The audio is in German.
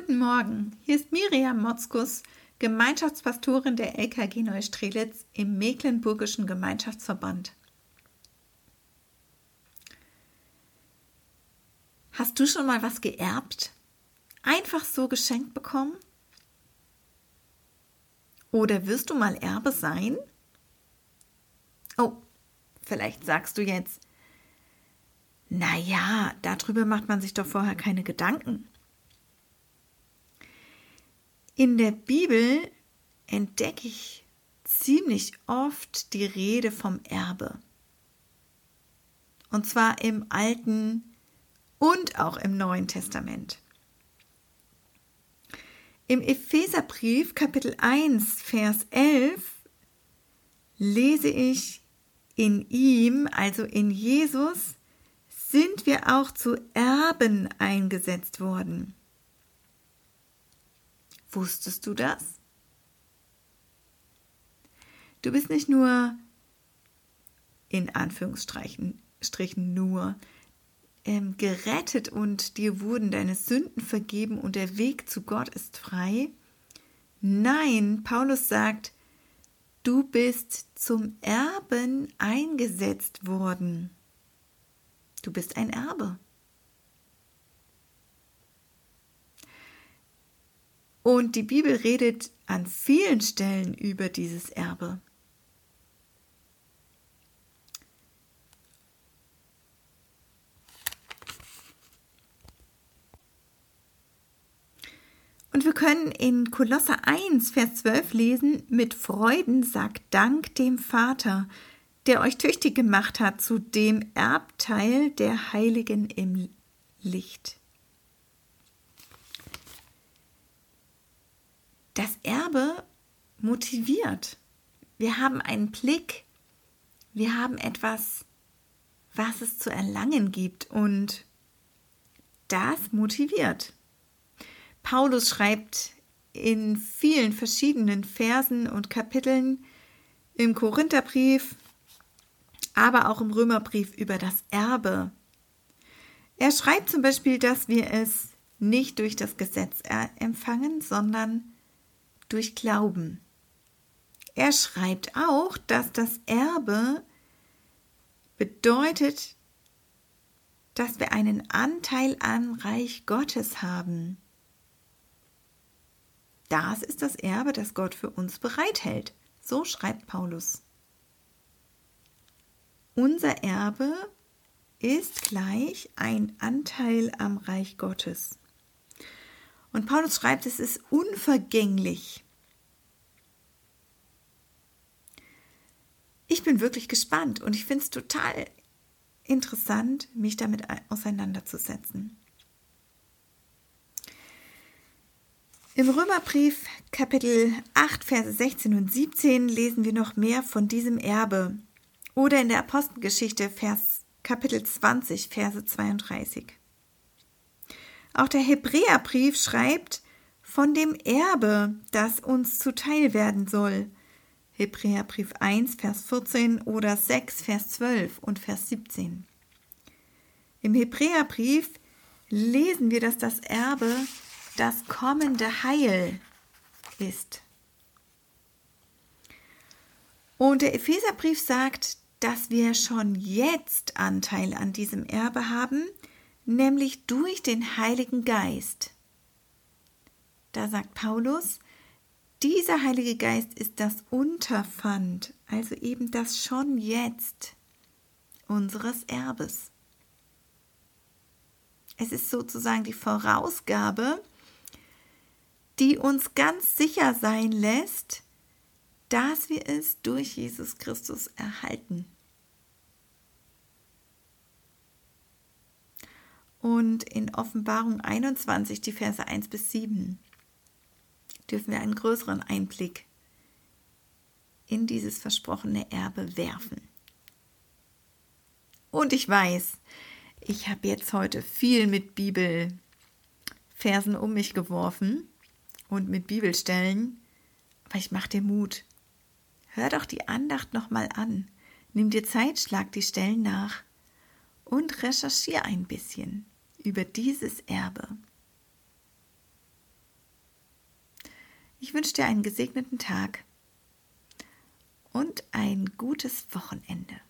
Guten Morgen, hier ist Miriam Motzkus, Gemeinschaftspastorin der LKG Neustrelitz im Mecklenburgischen Gemeinschaftsverband. Hast du schon mal was geerbt? Einfach so geschenkt bekommen? Oder wirst du mal Erbe sein? Oh, vielleicht sagst du jetzt, na ja, darüber macht man sich doch vorher keine Gedanken. In der Bibel entdecke ich ziemlich oft die Rede vom Erbe. Und zwar im Alten und auch im Neuen Testament. Im Epheserbrief Kapitel 1, Vers 11 lese ich, in ihm, also in Jesus, sind wir auch zu Erben eingesetzt worden. Wusstest du das? Du bist nicht nur in Anführungsstrichen Strichen nur ähm, gerettet und dir wurden deine Sünden vergeben und der Weg zu Gott ist frei. Nein, Paulus sagt, du bist zum Erben eingesetzt worden. Du bist ein Erbe. Und die Bibel redet an vielen Stellen über dieses Erbe. Und wir können in Kolosser 1, Vers 12 lesen, mit Freuden sagt Dank dem Vater, der euch tüchtig gemacht hat zu dem Erbteil der Heiligen im Licht. Das Erbe motiviert. Wir haben einen Blick, wir haben etwas, was es zu erlangen gibt und das motiviert. Paulus schreibt in vielen verschiedenen Versen und Kapiteln im Korintherbrief, aber auch im Römerbrief über das Erbe. Er schreibt zum Beispiel, dass wir es nicht durch das Gesetz empfangen, sondern durch Glauben. Er schreibt auch, dass das Erbe bedeutet, dass wir einen Anteil am Reich Gottes haben. Das ist das Erbe, das Gott für uns bereithält. So schreibt Paulus. Unser Erbe ist gleich ein Anteil am Reich Gottes. Und Paulus schreibt, es ist unvergänglich. Ich bin wirklich gespannt und ich finde es total interessant, mich damit auseinanderzusetzen. Im Römerbrief Kapitel 8, Verse 16 und 17 lesen wir noch mehr von diesem Erbe. Oder in der Apostelgeschichte Vers, Kapitel 20, Verse 32. Auch der Hebräerbrief schreibt von dem Erbe, das uns zuteil werden soll. Hebräerbrief 1, Vers 14 oder 6, Vers 12 und Vers 17. Im Hebräerbrief lesen wir, dass das Erbe das kommende Heil ist. Und der Epheserbrief sagt, dass wir schon jetzt Anteil an diesem Erbe haben, nämlich durch den Heiligen Geist. Da sagt Paulus, dieser Heilige Geist ist das Unterpfand, also eben das schon jetzt unseres Erbes. Es ist sozusagen die Vorausgabe, die uns ganz sicher sein lässt, dass wir es durch Jesus Christus erhalten. Und in Offenbarung 21, die Verse 1 bis 7, dürfen wir einen größeren Einblick in dieses versprochene Erbe werfen. Und ich weiß, ich habe jetzt heute viel mit Bibelversen um mich geworfen und mit Bibelstellen, aber ich mache dir Mut. Hör doch die Andacht nochmal an. Nimm dir Zeit, schlag die Stellen nach und recherchiere ein bisschen über dieses Erbe. Ich wünsche dir einen gesegneten Tag und ein gutes Wochenende.